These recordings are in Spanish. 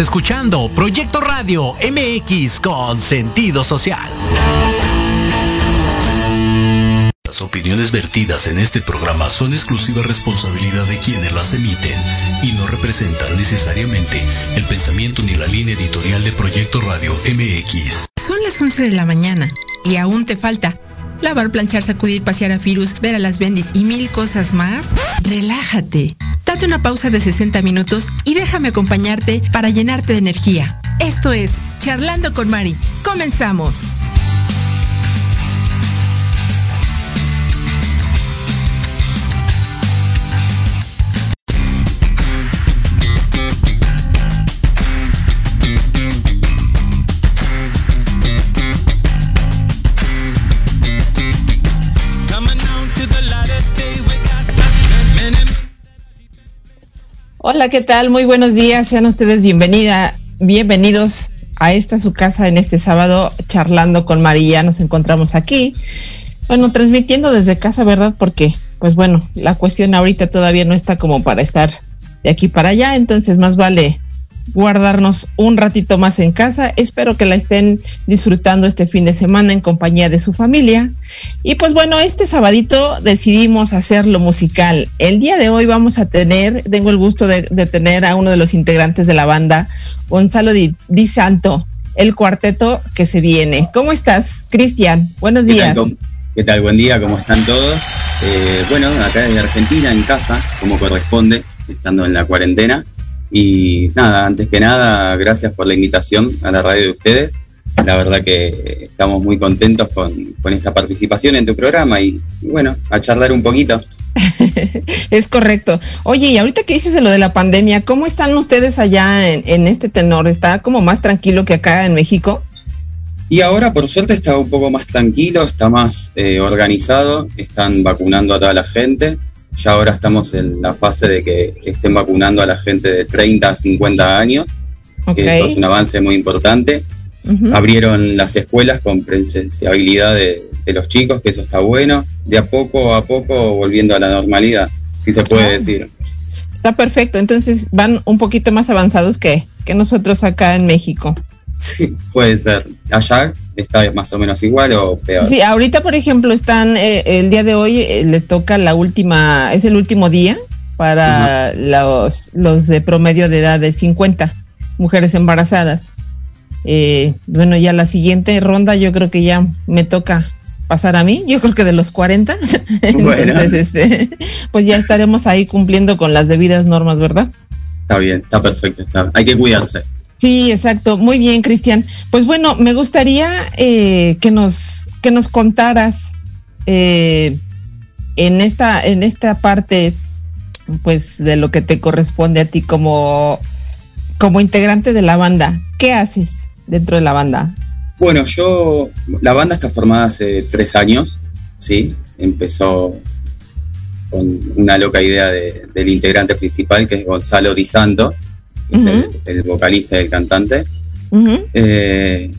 Estás escuchando Proyecto Radio MX con sentido social. Las opiniones vertidas en este programa son exclusiva responsabilidad de quienes las emiten y no representan necesariamente el pensamiento ni la línea editorial de Proyecto Radio MX. Son las 11 de la mañana y aún te falta lavar, planchar, sacudir, pasear a Firus, ver a las bendis y mil cosas más, relájate. Date una pausa de 60 minutos y déjame acompañarte para llenarte de energía. Esto es Charlando con Mari. Comenzamos. Hola, ¿qué tal? Muy buenos días. Sean ustedes bienvenida, bienvenidos a esta su casa en este sábado, charlando con María. Nos encontramos aquí, bueno, transmitiendo desde casa, ¿verdad? Porque, pues bueno, la cuestión ahorita todavía no está como para estar de aquí para allá, entonces más vale guardarnos un ratito más en casa. Espero que la estén disfrutando este fin de semana en compañía de su familia. Y pues bueno, este sabadito decidimos hacerlo musical. El día de hoy vamos a tener, tengo el gusto de, tener a uno de los integrantes de la banda, Gonzalo Di, Santo, el cuarteto que se viene. ¿Cómo estás, Cristian? Buenos días. ¿Qué tal? Buen día, ¿cómo están todos? Eh, bueno, acá en Argentina, en casa, como corresponde, estando en la cuarentena. Y nada, antes que nada, gracias por la invitación a la radio de ustedes. La verdad que estamos muy contentos con, esta participación en tu programa y, bueno, a charlar un poquito. es correcto. Oye, y ahorita que dices de lo de la pandemia, ¿cómo están ustedes allá en, este tenor? ¿Está como más tranquilo que acá en México? Y ahora, por suerte, está un poco más tranquilo, está más eh, organizado, están vacunando a toda la gente. Ya ahora estamos en la fase de que estén vacunando a la gente de 30 a 50 años, que eso es un avance muy importante. Abrieron las escuelas con presenciabilidad de, los chicos, que eso está bueno. De a poco a poco volviendo a la normalidad, si se puede ah. decir. Está perfecto, entonces van un poquito más avanzados que, que nosotros acá en México. Sí, puede ser. Allá está más o menos igual o peor. Sí, ahorita, por ejemplo, están, eh, el día de hoy eh, le toca la última, es el último día para los, los de promedio de edad de 50 mujeres embarazadas. Eh, bueno, ya la siguiente ronda yo creo que ya me toca pasar a mí, yo creo que de los 40. Entonces, este, pues ya estaremos ahí cumpliendo con las debidas normas, ¿verdad? Está bien, está perfecto, está. hay que cuidarse. Sí, exacto. Muy bien, Cristian. Pues bueno, me gustaría eh, que nos que nos contaras eh, en esta en esta parte, pues de lo que te corresponde a ti como como integrante de la banda. ¿Qué haces dentro de la banda? Bueno, yo la banda está formada hace tres años, sí. Empezó con una loca idea del integrante principal que es Gonzalo Di Santo el, vocalista y el cantante. Eh,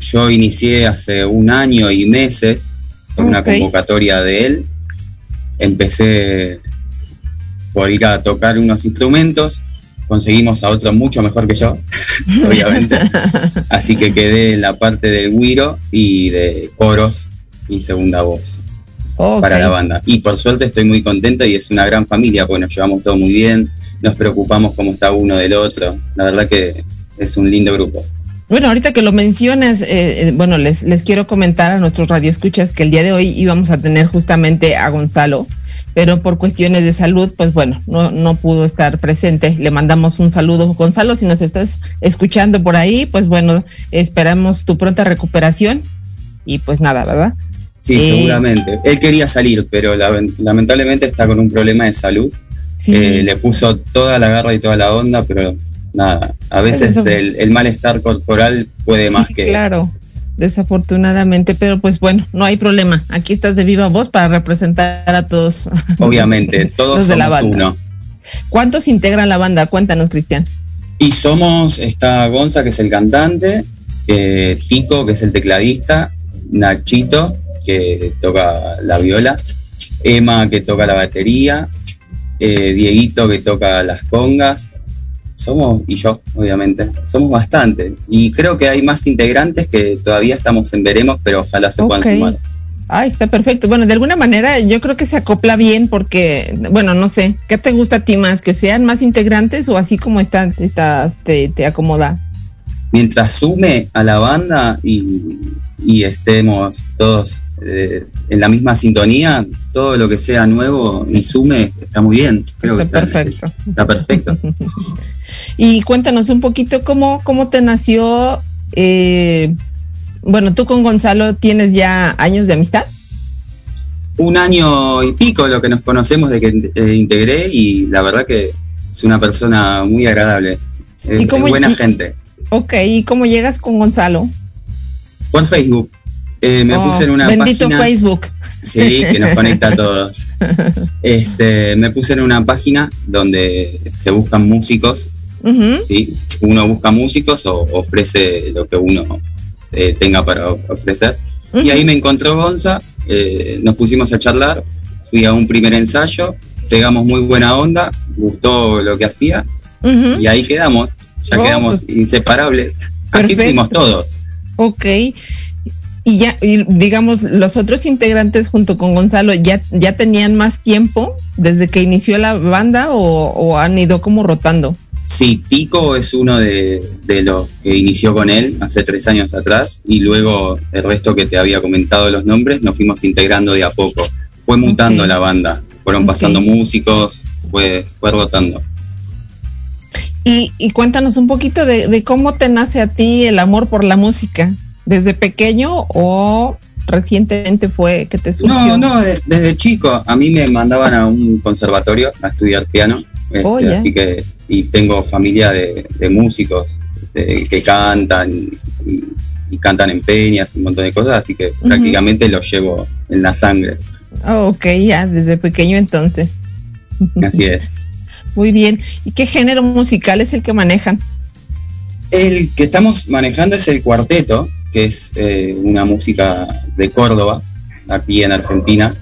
yo inicié hace un año y meses con una convocatoria de él. Empecé por ir a tocar unos instrumentos, conseguimos a otro mucho mejor que yo, obviamente. Así que quedé en la parte del guiro y de coros y segunda voz para la banda. Y por suerte estoy muy contenta y es una gran familia, porque nos llevamos todo muy bien, nos preocupamos cómo está uno del otro. La verdad que es un lindo grupo. Bueno, ahorita que lo mencionas, eh, eh, bueno, les, les quiero comentar a nuestros radioescuchas que el día de hoy íbamos a tener justamente a Gonzalo, pero por cuestiones de salud, pues bueno, no, no pudo estar presente. Le mandamos un saludo. Gonzalo, si nos estás escuchando por ahí, pues bueno, esperamos tu pronta recuperación y pues nada, ¿verdad? Sí, eh, seguramente. Él quería salir, pero lamentablemente está con un problema de salud eh, le puso toda la garra y toda la onda, pero nada, a veces el, malestar corporal puede más que... Claro, desafortunadamente, pero pues bueno, no hay problema. Aquí estás de viva voz para representar a todos. Obviamente, todos somos de la banda. uno. ¿Cuántos integran la banda? Cuéntanos, Cristian. Y somos, está Gonza, que es el cantante, eh, Tico, que es el tecladista, Nachito, que toca la viola, Emma, que toca la batería, eh, Dieguito que toca las congas, somos, y yo, obviamente, somos bastante. Y creo que hay más integrantes que todavía estamos en veremos, pero ojalá se puedan sumar. Ah, está perfecto. Bueno, de alguna manera yo creo que se acopla bien porque, bueno, no sé, ¿qué te gusta a ti más? ¿Que sean más integrantes o así como está, está te, te acomoda? Mientras sume a la banda y, y estemos todos eh, en la misma sintonía, todo lo que sea nuevo y sume está muy bien. Creo está, perfecto. Está perfecto. y cuéntanos un poquito cómo, cómo te nació eh, bueno, tú con Gonzalo tienes ya años de amistad. Un año y pico lo que nos conocemos de que eh, integré y la verdad que es una persona muy agradable, ¿Y buena gente. Ok, ¿y cómo llegas con Gonzalo? Por Facebook. Eh, me puse en una bendito Facebook. Sí, que nos conecta a todos. Este, me puse en una página donde se buscan músicos. Uno busca músicos o ofrece lo que uno eh, tenga para ofrecer. Y ahí me encontró Gonza, eh, nos pusimos a charlar, fui a un primer ensayo, pegamos muy buena onda, gustó lo que hacía y ahí quedamos, ya oh, quedamos inseparables. Así fuimos todos. Ok. Y ya, digamos, los otros integrantes junto con Gonzalo, ¿ya, ya tenían más tiempo desde que inició la banda o han ido como rotando? Sí, Pico es uno de, los que inició con él hace tres años atrás y luego el resto que te había comentado los nombres nos fuimos integrando de a poco. Fue mutando la banda, fueron pasando músicos, fue, fue rotando. Y, cuéntanos un poquito de, cómo te nace a ti el amor por la música. ¿Desde pequeño o recientemente fue que te surgió? No, no, desde chico. A mí me mandaban a un conservatorio a estudiar piano. Oh, este, así que y tengo familia de, músicos que cantan y, cantan en peñas, un montón de cosas, así que prácticamente lo llevo en la sangre. Oh, ok, ya, desde pequeño entonces. Así es. Muy bien. ¿Y qué género musical es el que manejan? El que estamos manejando es el cuarteto, que es eh, una música de Córdoba, aquí en Argentina,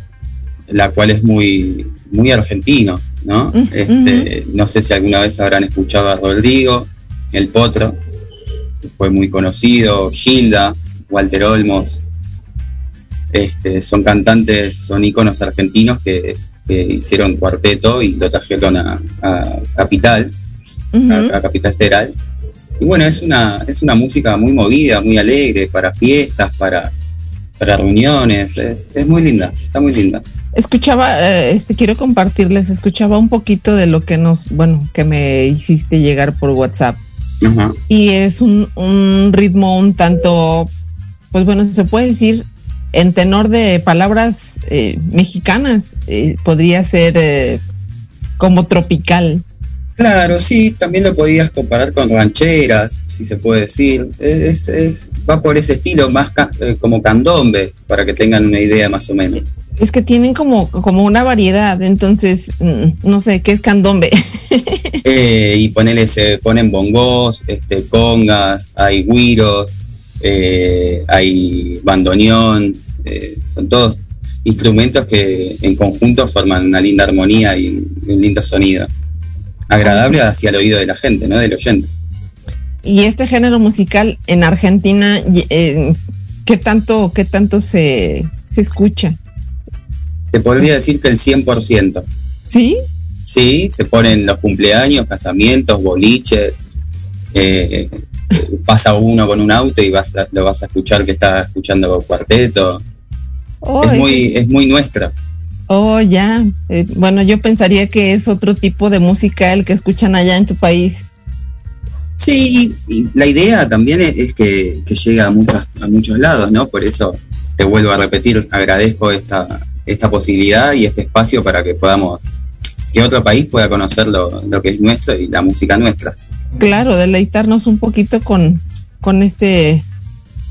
la cual es muy, muy argentino. ¿no? Este, no sé si alguna vez habrán escuchado a Rodrigo, El Potro, que fue muy conocido, Gilda, Walter Olmos, este, son cantantes, son íconos argentinos que, hicieron cuarteto y lo trajeron a, Capital, a, Capital Federal. Y bueno, es una, es una música muy movida, muy alegre, para fiestas, para, para reuniones, es, es muy linda, está muy linda. Escuchaba, eh, este, quiero compartirles, escuchaba un poquito de lo que nos, bueno, que me hiciste llegar por WhatsApp. Y es un, un, ritmo un tanto, pues bueno, se puede decir en tenor de palabras eh, mexicanas, eh, podría ser como tropical. Claro, sí, también lo podías comparar con rancheras, si se puede decir. Es, es va por ese estilo, más como candombe, para que tengan una idea más o menos. Es que tienen como, como una variedad, entonces, mm, no sé, ¿qué es candombe? eh, y ponele, se ponen bongos, este, congas, hay guiros, eh, hay bandoneón, eh, son todos instrumentos que en conjunto forman una linda armonía y un lindo sonido. Agradable hacia el oído de la gente, ¿no? Del oyente. Y este género musical en Argentina, eh, ¿qué tanto, qué tanto se, se escucha? te podría decir que el 100%. ¿Sí? Sí, se ponen los cumpleaños, casamientos, boliches. Eh, pasa uno con un auto y vas lo vas a escuchar que está escuchando cuarteto. Oh, es, muy, es muy nuestra. Oh, ya. Eh, bueno, yo pensaría que es otro tipo de música el que escuchan allá en tu país. Sí, y, la idea también es, que, que llegue a, muchas, a muchos lados, ¿no? Por eso te vuelvo a repetir, agradezco esta, esta posibilidad y este espacio para que podamos, que otro país pueda conocer lo, que es nuestro y la música nuestra. Claro, deleitarnos un poquito con, con este,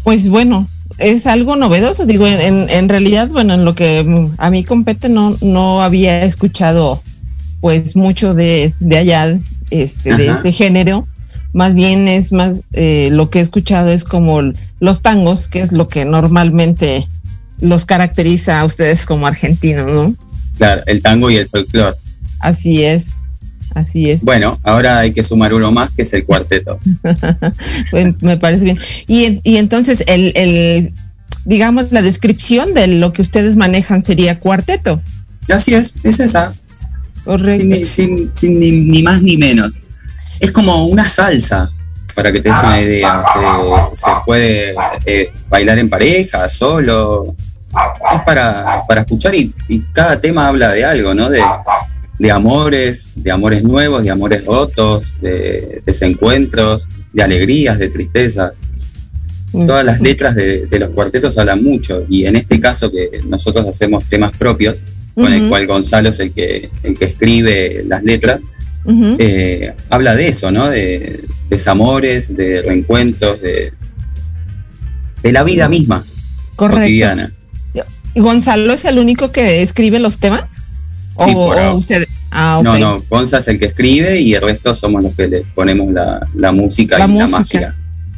pues bueno, es algo novedoso, digo, en, en realidad, bueno, en lo que a mí compete no, no había escuchado pues mucho de, de allá, este, de este género, más bien es más, eh, lo que he escuchado es como los tangos, que es lo que normalmente los caracteriza a ustedes como argentinos, ¿no? Claro, el tango y el folclore. Así es, Así es. Bueno, ahora hay que sumar uno más, que es el cuarteto. me parece bien. Y, y entonces, el, el, digamos, la descripción de lo que ustedes manejan sería cuarteto. Así es, es esa. Correcto. Sin, sin, ni, más ni menos. Es como una salsa, para que te des una idea. Se, puede eh, bailar en pareja, solo. Es para, para escuchar y, y, cada tema habla de algo, ¿no? De, de amores, de amores nuevos, de amores rotos, de desencuentros, de alegrías, de tristezas. Todas las letras de, los cuartetos hablan mucho y en este caso que nosotros hacemos temas propios, con el cual Gonzalo es el que, el que escribe las letras, eh, habla de eso, ¿no? De desamores, de reencuentros, de, de la vida misma Correcto. cotidiana. ¿Gonzalo es el único que escribe los temas? Sí, o, ah, No, no, Gonza es el que escribe y el resto somos los que le ponemos la, música y la magia.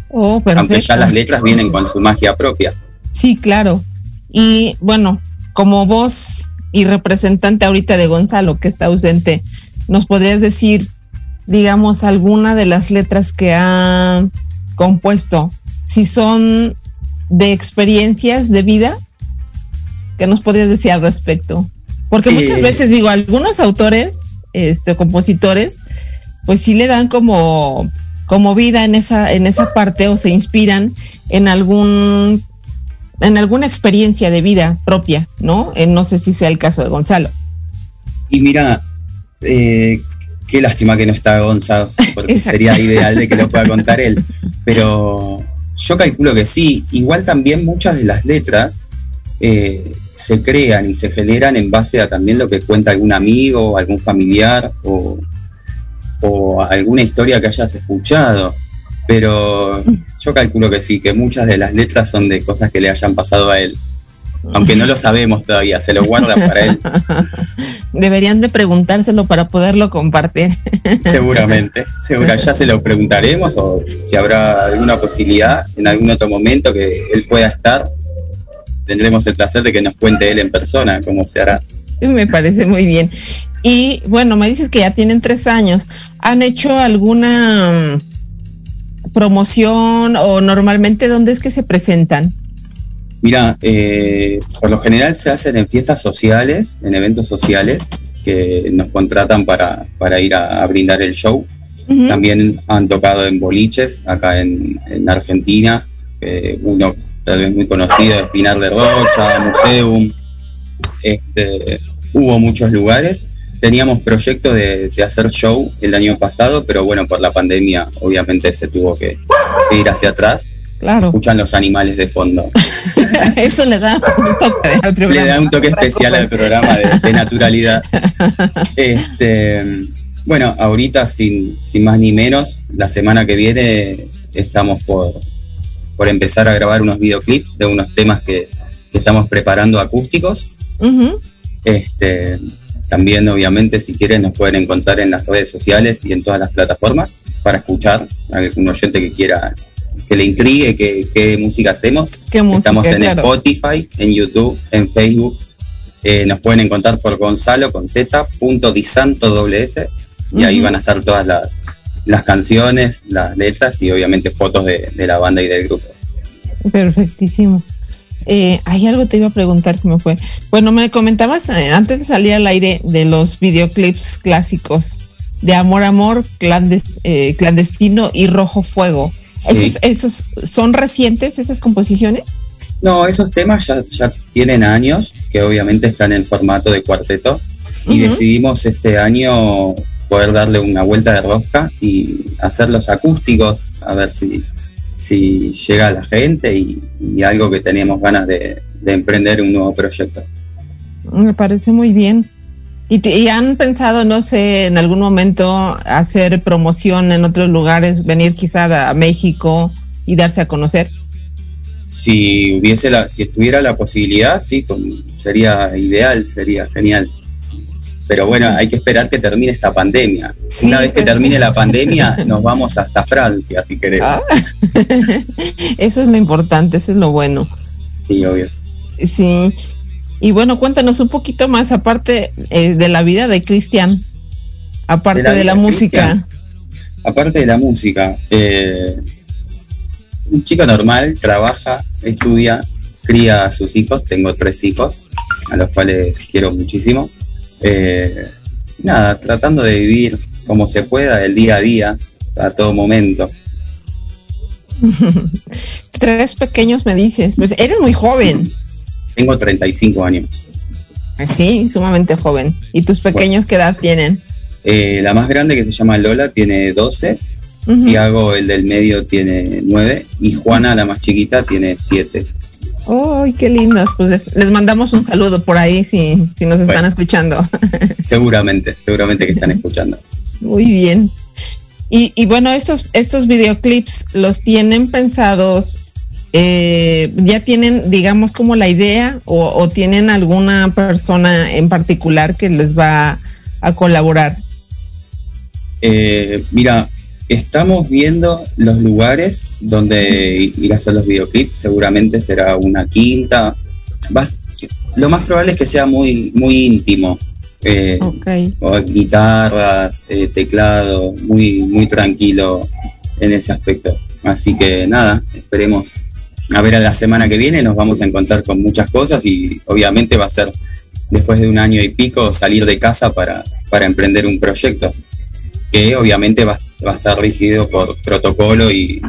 Oh, Aunque ya las letras vienen con su magia propia. Sí, claro. Y bueno, como voz y representante ahorita de Gonzalo, que está ausente, ¿nos podrías decir, digamos, alguna de las letras que ha compuesto? Si son de experiencias de vida, ¿qué nos podrías decir al respecto? Porque muchas eh, veces digo, algunos autores, este, compositores, pues sí le dan como, como vida en esa, en esa parte o se inspiran en algún, en alguna experiencia de vida propia, ¿no? Eh, no sé si sea el caso de Gonzalo. Y mira, eh, qué lástima que no está Gonzalo, porque sería ideal de que lo pueda contar él. Pero yo calculo que sí. Igual también muchas de las letras eh, se crean y se generan en base a también lo que cuenta algún amigo, algún familiar o, alguna historia que hayas escuchado. Pero yo calculo que sí, que muchas de las letras son de cosas que le hayan pasado a él. Aunque no lo sabemos todavía, se lo guardan para él. Deberían de preguntárselo para poderlo compartir. Seguramente, segura, ya se lo preguntaremos o si habrá alguna posibilidad en algún otro momento que él pueda estar tendremos el placer de que nos cuente él en persona cómo se hará. Me parece muy bien. Y bueno, me dices que ya tienen tres años. ¿Han hecho alguna mm, promoción o normalmente dónde es que se presentan? Mira, eh, por lo general se hacen en fiestas sociales, en eventos sociales, que nos contratan para, ir a, brindar el show. También han tocado en boliches acá en, Argentina. Eh, uno tal vez muy conocido, Espinar de Rocha, Museum, este, hubo muchos lugares. Teníamos proyecto de, hacer show el año pasado, pero bueno, por la pandemia obviamente se tuvo que, ir hacia atrás. Claro. Escuchan los animales de fondo. Eso le da un toque al programa. Le da un toque especial al programa de, naturalidad. Este, bueno, ahorita sin, sin más ni menos, la semana que viene estamos por, por empezar a grabar unos videoclips de unos temas que, estamos preparando acústicos. este, también, obviamente, si quieren, nos pueden encontrar en las redes sociales y en todas las plataformas para escuchar a algún oyente que quiera, que le intrigue qué, música hacemos. Estamos en Spotify, en YouTube, en Facebook. Eh, nos pueden encontrar por Gonzalo con Z, punto S, y ahí van a estar todas las, las canciones, las letras y obviamente fotos de, la banda y del grupo. Perfectísimo. Eh, hay algo te iba a preguntar, si me fue. Bueno, me comentabas eh, antes de salir al aire de los videoclips clásicos de Amor, Amor, eh, Clandestino y Rojo Fuego. ¿Esos, son recientes, esas composiciones? No, esos temas ya, ya tienen años, que obviamente están en formato de cuarteto, y decidimos este año poder darle una vuelta de rosca y hacer los acústicos, a ver si, si llega a la gente y, algo que teníamos ganas de, emprender un nuevo proyecto. Me parece muy bien. ¿Y, han pensado, no sé, en algún momento hacer promoción en otros lugares, venir quizá a México y darse a conocer? Si hubiese la, si estuviera la posibilidad, sí, sería ideal, sería genial. Pero bueno, hay que esperar que termine esta pandemia. Una vez que termine la pandemia, nos vamos hasta Francia, si queremos. Ah. eso es lo importante, eso es lo bueno. Sí, obvio. Sí. Y bueno, cuéntanos un poquito más, aparte eh, de la vida de Cristian. aparte de la, música. Aparte de la música, eh, un chico normal trabaja, estudia, cría a sus hijos. Tengo tres hijos, a los cuales quiero muchísimo. Eh, nada, tratando de vivir como se pueda el día a día, a todo momento. Tres pequeños me dices, pues eres muy joven. Tengo 35 años. Sí, sumamente joven. ¿Y tus pequeños qué edad tienen? Eh, la más grande que se llama Lola tiene 12, Tiago el del medio tiene 9 y Juana la más chiquita tiene 7. ¡Ay, qué lindos! Pues les, mandamos un saludo por ahí si, si nos están escuchando. Seguramente, seguramente que están escuchando. Muy bien. Y, bueno, estos, estos videoclips los tienen pensados, eh, ya tienen, digamos, como la idea o, tienen alguna persona en particular que les va a colaborar. Eh, mira, estamos viendo los lugares donde ir a hacer los videoclips, seguramente será una quinta. lo más probable es que sea muy, muy íntimo. Eh, guitarras, eh, teclado, muy, muy tranquilo en ese aspecto. Así que nada, esperemos a ver a la semana que viene, nos vamos a encontrar con muchas cosas y obviamente va a ser después de un año y pico salir de casa para, para emprender un proyecto que obviamente va, va, a estar rígido por protocolo y,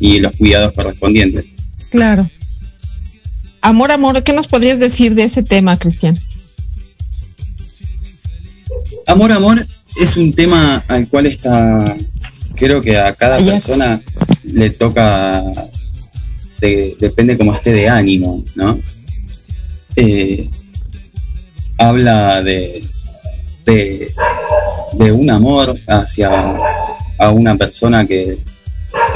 y los cuidados correspondientes. Claro. Amor, amor, ¿qué nos podrías decir de ese tema, Cristian? Amor, amor es un tema al cual está, creo que a cada persona le toca, depende como esté de ánimo, ¿no? Eh, habla de, de, un amor hacia a una persona que,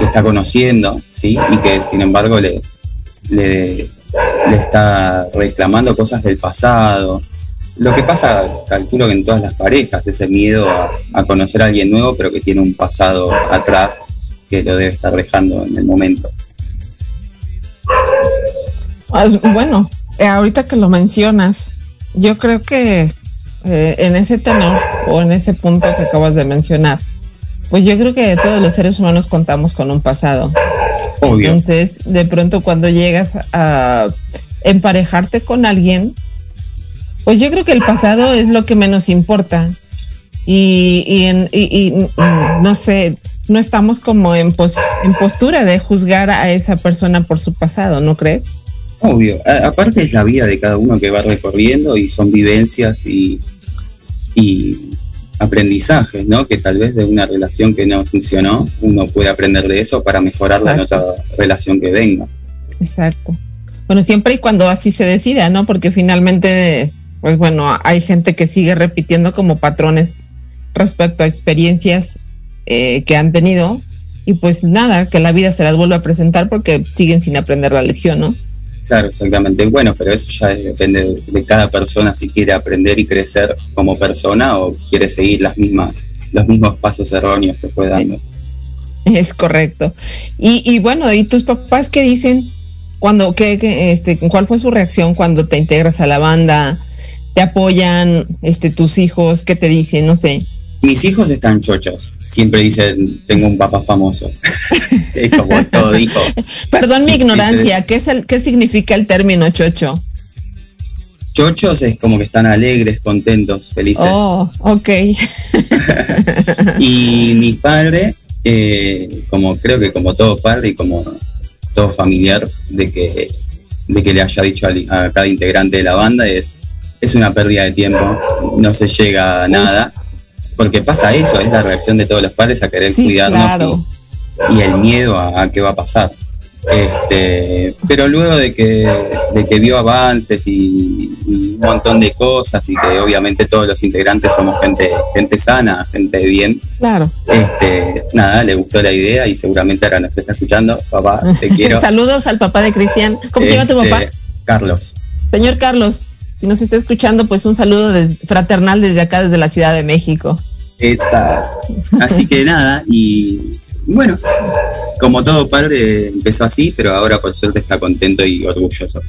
está conociendo, ¿sí? Y que sin embargo le, le, está reclamando cosas del pasado, lo que pasa, calculo que en todas las parejas, ese miedo a, conocer a alguien nuevo, pero que tiene un pasado atrás que lo debe estar dejando en el momento. Bueno, eh, ahorita que lo mencionas, yo creo que eh, en ese tenor o en ese punto que acabas de mencionar, pues yo creo que todos los seres humanos contamos con un pasado. Obvio. Entonces, de pronto cuando llegas a emparejarte con alguien, pues yo creo que el pasado es lo que menos importa. Y, y, mm, no sé, no estamos como en, en postura de juzgar a esa persona por su pasado, ¿no crees? Obvio, aparte es la vida de cada uno que va recorriendo y son vivencias y, y aprendizajes, ¿no? Que tal vez de una relación que no funcionó, uno puede aprender de eso para mejorarla en otra relación que venga. Exacto. Bueno, siempre y cuando así se decida, ¿no? Porque finalmente pues bueno, hay gente que sigue repitiendo como patrones respecto a experiencias eh, que han tenido y pues nada, que la vida se las vuelve a presentar porque siguen sin aprender la lección, ¿no? Claro, exactamente. Bueno, pero eso ya depende de, cada persona si quiere aprender y crecer como persona o quiere seguir las mismas, los mismos pasos erróneos que fue dando. Es correcto. Y, y bueno, ¿y tus papás qué dicen? Cuando, qué, este, ¿Cuál fue su reacción cuando te integras a la banda? te apoyan este, tus hijos? ¿Qué te dicen? No sé. Mis hijos están chochos. Siempre dicen, tengo un papá famoso. es como todo hijo. Perdón mi ignorancia. ¿Qué, es el, ¿Qué significa el término chocho? Chochos es como que están alegres, contentos, felices. Oh, ok. y mi padre, eh, como creo que como todo padre y como todo familiar, de que, de que le haya dicho a, a cada integrante de la banda es es una pérdida de tiempo, no se llega a nada, porque pasa eso, es la reacción de todos los padres a querer cuidarnos y, el miedo a, qué va a pasar. Este, pero luego de que, de que vio avances y, un montón de cosas y que obviamente todos los integrantes somos gente, gente sana, gente bien. Claro. Este, nada, le gustó la idea y seguramente ahora nos está escuchando. Papá, te quiero. Saludos al papá de Cristian. ¿Cómo se llama tu papá? Este, Carlos. Señor Carlos, si nos está escuchando, pues un saludo fraternal desde acá, desde la Ciudad de México. Está. Así que nada, y bueno, como todo padre empezó así, pero ahora por suerte está contento y orgulloso.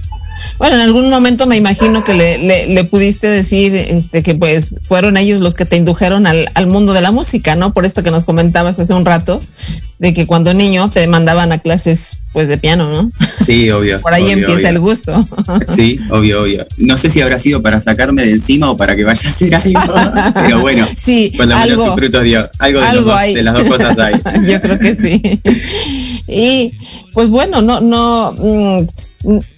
Bueno, en algún momento me imagino que le, le, pudiste decir este, que pues fueron ellos los que te indujeron al, al, mundo de la música, ¿no? Por esto que nos comentabas hace un rato, de que cuando niño te mandaban a clases pues de piano, ¿no? Sí, obvio. Por ahí empieza el gusto. Sí, obvio, obvio. No sé si habrá sido para sacarme de encima o para que vaya a hacer algo, pero bueno, sí, cuando algo, menos fruto. Algo, de, algo de las dos cosas hay. Yo creo que sí. Y pues bueno, no, no, mm,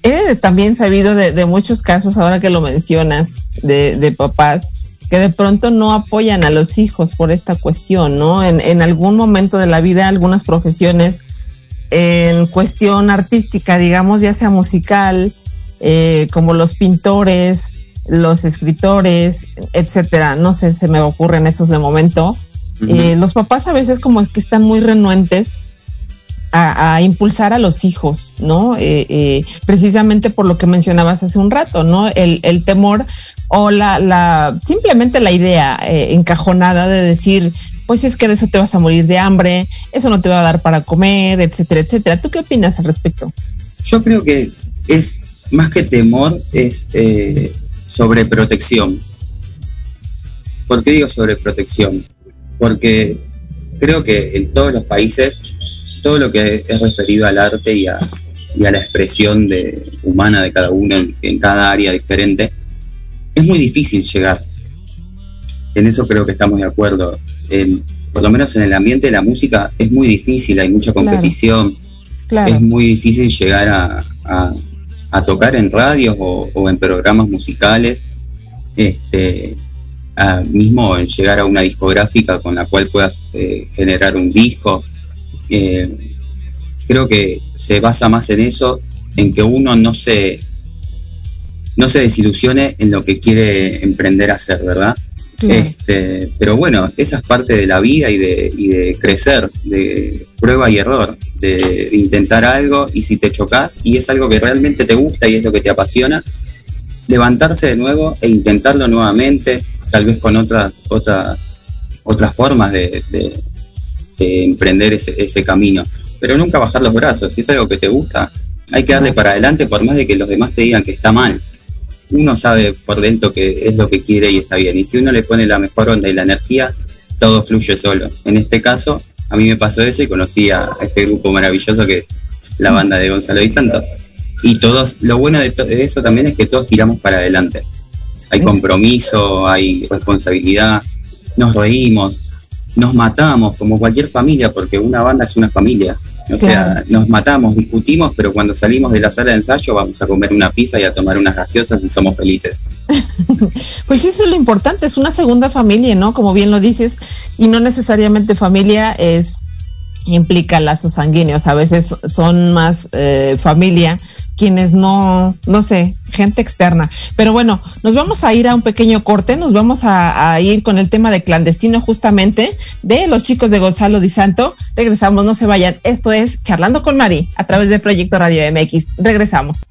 he también sabido de, muchos casos, ahora que lo mencionas, de, papás que de pronto no apoyan a los hijos por esta cuestión, ¿no? En, algún momento de la vida, algunas profesiones en cuestión artística, digamos, ya sea musical, eh, como los pintores, los escritores, etcétera, no sé, se me ocurren esos de momento. Eh, los papás a veces como que están muy renuentes a, impulsar a los hijos, ¿no? Eh, eh, precisamente por lo que mencionabas hace un rato, ¿no? El, temor o la, la, simplemente la idea eh, encajonada de decir, pues es que de eso te vas a morir de hambre, eso no te va a dar para comer, etcétera, etcétera. ¿Tú qué opinas al respecto? Yo creo que es más que temor, es sobreprotección. ¿Por qué digo sobreprotección? Porque creo que en todos los países todo lo que es referido al arte y a, la expresión de, humana de cada uno en, cada área diferente, es muy difícil llegar. En eso creo que estamos de acuerdo. por lo menos en el ambiente de la música es muy difícil, hay mucha competición. Es muy difícil llegar a, tocar en radios o, en programas musicales. Este, mismo en llegar a una discográfica con la cual puedas eh, generar un disco eh, creo que se basa más en eso, en que uno no se, no se desilusione en lo que quiere emprender a hacer, ¿verdad? Este, pero bueno, esa es parte de la vida y de, crecer, de prueba y error, de, intentar algo y si te chocas y es algo que realmente te gusta y es lo que te apasiona, levantarse de nuevo e intentarlo nuevamente, tal vez con otras, otras, otras formas de, emprender ese, camino. Pero nunca bajar los brazos, si es algo que te gusta, hay que darle para adelante por más de que los demás te digan que está mal. Uno sabe por dentro que es lo que quiere y está bien. Y si uno le pone la mejor onda y la energía, todo fluye solo. En este caso, a mí me pasó eso y conocí a este grupo maravilloso que es la banda de Gonzalo y Santos. Y todos, lo bueno de, de eso también es que todos tiramos para adelante. Hay compromiso, hay responsabilidad, nos reímos, nos matamos como cualquier familia, porque una banda es una familia. O sea, nos matamos, discutimos, pero cuando salimos de la sala de ensayo vamos a comer una pizza y a tomar unas gaseosas y somos felices. pues eso es lo importante, es una segunda familia, ¿no? Como bien lo dices, y no necesariamente familia es implica lazos sanguíneos, a veces son más eh, familia quienes no, no sé, gente externa. Pero bueno, nos vamos a ir a un pequeño corte, nos vamos a, ir con el tema de clandestino justamente de los chicos de Gonzalo Di Santo. Regresamos, no se vayan. Esto es Charlando con Mari a través de Proyecto Radio MX. Regresamos.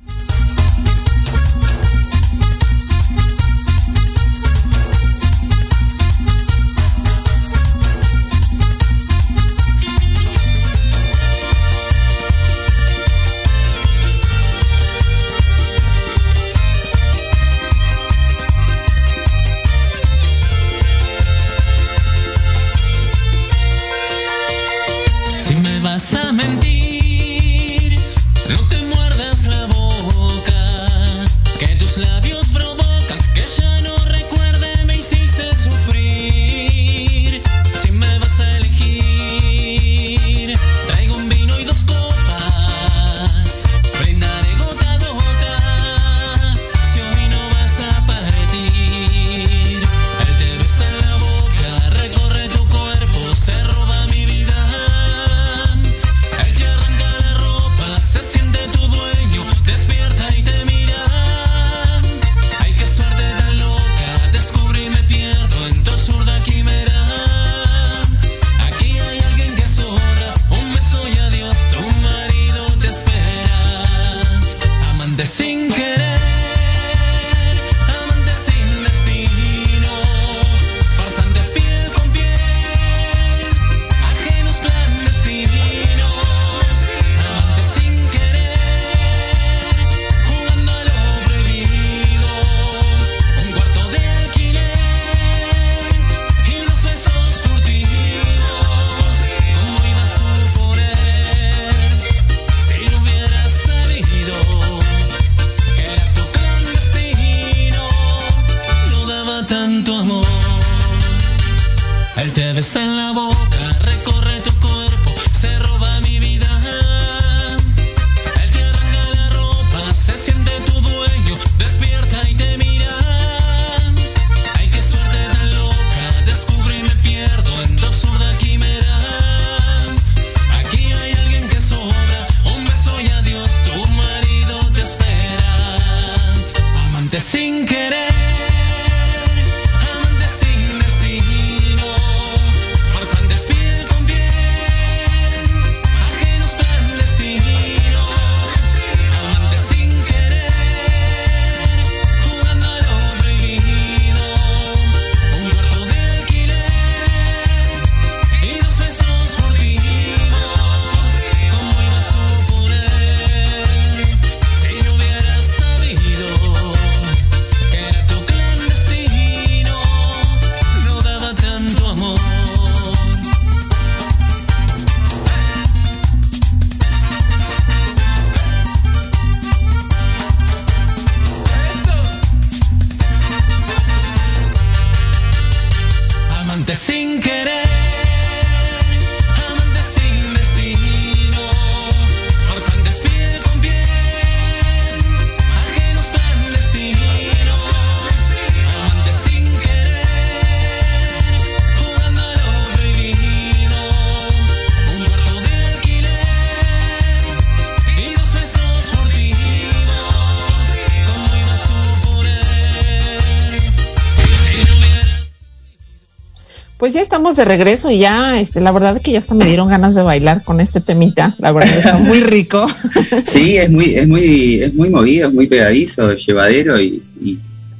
Pues ya estamos de regreso y ya, este, la verdad es que ya hasta me dieron ganas de bailar con este temita. La verdad está muy rico. Sí, es muy, es muy, es muy movido, es muy pegadizo, llevadero y,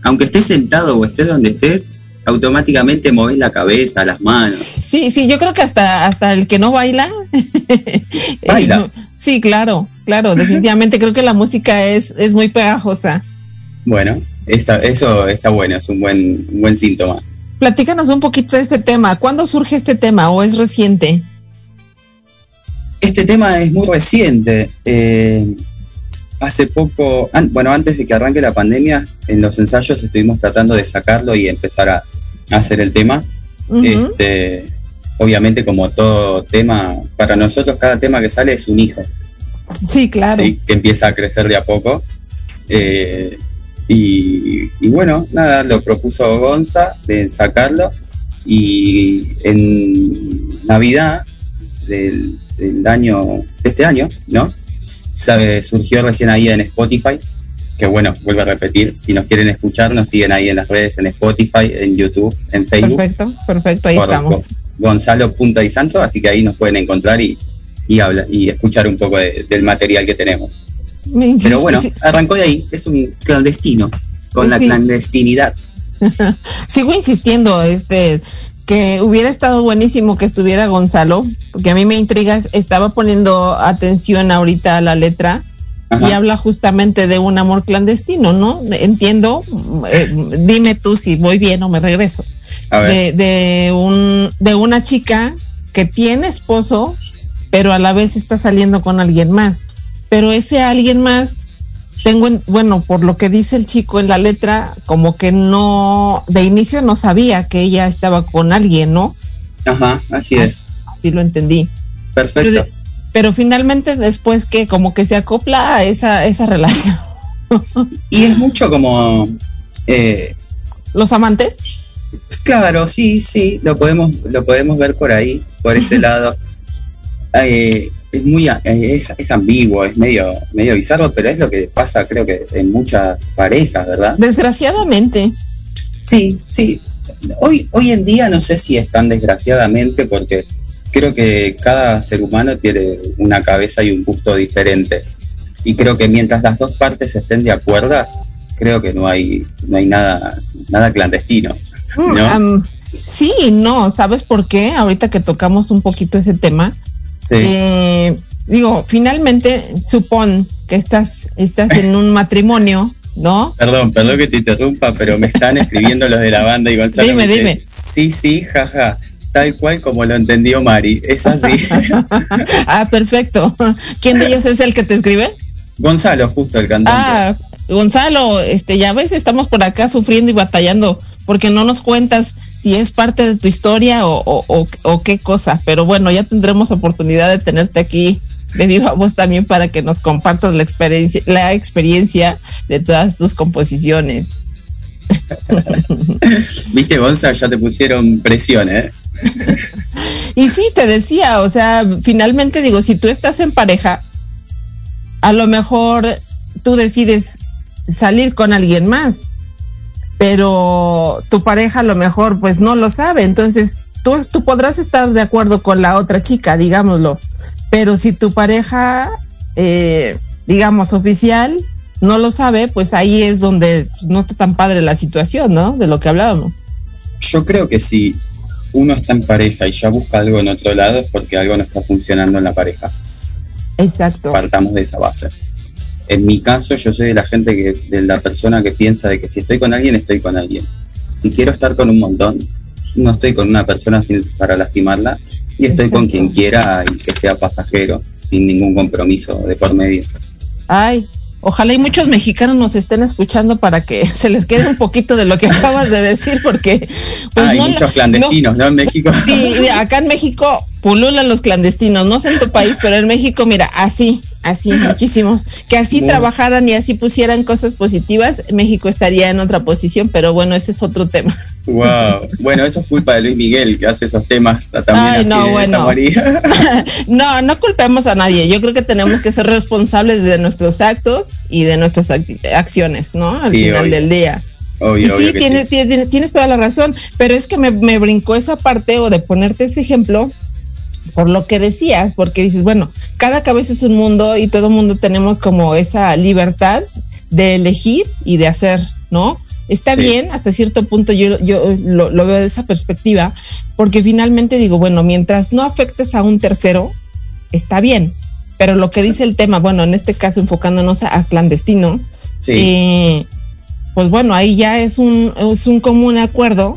aunque estés sentado o estés donde estés, automáticamente moves la cabeza, las manos. Sí, sí, yo creo que hasta, hasta el que no baila. Baila. sí, claro, claro, definitivamente creo que la música es, es muy pegajosa. Bueno, eso está bueno, es un buen, un buen síntoma. Platícanos un poquito de este tema. ¿Cuándo surge este tema o es reciente? Este tema es muy reciente. Eh, hace poco, bueno, antes de que arranque la pandemia, en los ensayos estuvimos tratando de sacarlo y empezar a, hacer el tema. este, obviamente, como todo tema, para nosotros cada tema que sale es un hijo. Sí, claro. que empieza a crecer de a poco. Eh, y, bueno, nada, lo propuso Gonza de sacarlo y en Navidad del, año, de este año, ¿no? surgió recién ahí en Spotify, que bueno, vuelvo a repetir, si nos quieren escuchar, nos siguen ahí en las redes, en Spotify, en YouTube, en Facebook. Perfecto, perfecto, ahí estamos. Gonzalo Punta y Santo, así que ahí nos pueden encontrar y, y, y escuchar un poco del material que tenemos. Pero bueno, arrancó de ahí, es un clandestino, con la clandestinidad. Sigo insistiendo, este, que hubiera estado buenísimo que estuviera Gonzalo, porque a mí me intriga, estaba poniendo atención ahorita a la letra y habla justamente de un amor clandestino, ¿no? Entiendo, eh, dime tú si voy bien o me regreso. De, de, un, de una chica que tiene esposo, pero a la vez está saliendo con alguien más pero ese alguien más, tengo, bueno, por lo que dice el chico en la letra, como que no, de inicio no sabía que ella estaba con alguien, ¿no? Ajá, así es. Así lo entendí. Perfecto. Pero, finalmente después que como que se acopla a esa, esa relación. y es mucho como... Eh, ¿Los amantes? Claro, sí, sí, lo podemos, lo podemos ver por ahí, por ese lado. Eh, es muy es, ambiguo, es medio, medio bizarro, pero es lo que pasa creo que en muchas parejas, ¿verdad? Desgraciadamente. Sí, sí. Hoy, hoy en día no sé si es tan desgraciadamente porque creo que cada ser humano tiene una cabeza y un gusto diferente. Y creo que mientras las dos partes estén de acuerdo, creo que no hay, no hay nada, nada clandestino. Mm, sí, no, ¿sabes por qué? Ahorita que tocamos un poquito ese tema, eh, digo, finalmente, supón que estás, estás en un matrimonio, ¿no? Perdón, perdón que te interrumpa, pero me están escribiendo los de la banda y Gonzalo. Dime, dime. Sí, sí, jaja. Tal cual como lo entendió Mari, es así. ah, perfecto. ¿Quién de ellos es el que te escribe? Gonzalo, justo el cantante. Ah, Gonzalo, este, ya ves, estamos por acá sufriendo y batallando porque no nos cuentas si es parte de tu historia o, qué cosa. Pero bueno, ya tendremos oportunidad de tenerte aquí de viva voz también para que nos compartas la experiencia, la experiencia de todas tus composiciones. Viste, Gonza, ya te pusieron presión, ¿eh? y sí, te decía, o sea, finalmente digo, si tú estás en pareja, a lo mejor tú decides salir con alguien más pero tu pareja a lo mejor pues no lo sabe, entonces tú, tú podrás estar de acuerdo con la otra chica, digámoslo, pero si tu pareja, eh, digamos, oficial, no lo sabe, pues ahí es donde no está tan padre la situación, ¿no? De lo que hablábamos. Yo creo que si uno está en pareja y ya busca algo en otro lado es porque algo no está funcionando en la pareja. Exacto. Partamos de esa base. En mi caso, yo soy de la gente que, de la persona que piensa de que si estoy con alguien, estoy con alguien. Si quiero estar con un montón, no estoy con una persona sin, para lastimarla y estoy con quien quiera y que sea pasajero, sin ningún compromiso de por medio. Ay, Ojalá y muchos mexicanos nos estén escuchando para que se les quede un poquito de lo que acabas de decir, porque pues hay muchos clandestinos, no, En México. Sí, acá en México pululan los clandestinos, no sé en tu país, pero en México, mira, así, así, muchísimos, que así trabajaran y así pusieran cosas positivas, México estaría en otra posición, pero bueno, ese es otro tema. Wow, bueno, eso es culpa de Luis Miguel, que hace esos temas también Ay, no, bueno. no, no culpemos a nadie, yo creo que tenemos que ser responsables de nuestros actos y de nuestras acciones, ¿no? Al final del día. sí, tienes, tienes, toda la razón, pero es que me, me brincó esa parte o de ponerte ese ejemplo por lo que decías, porque dices, bueno, cada cabeza es un mundo y todo mundo tenemos como esa libertad de elegir y de hacer, ¿no? Está bien, hasta cierto punto yo, yo lo, veo de esa perspectiva, porque finalmente digo, bueno, mientras no afectes a un tercero, está bien, pero lo que dice el tema, bueno, en este caso enfocándonos a, clandestino, eh, pues bueno, ahí ya es un, es un común acuerdo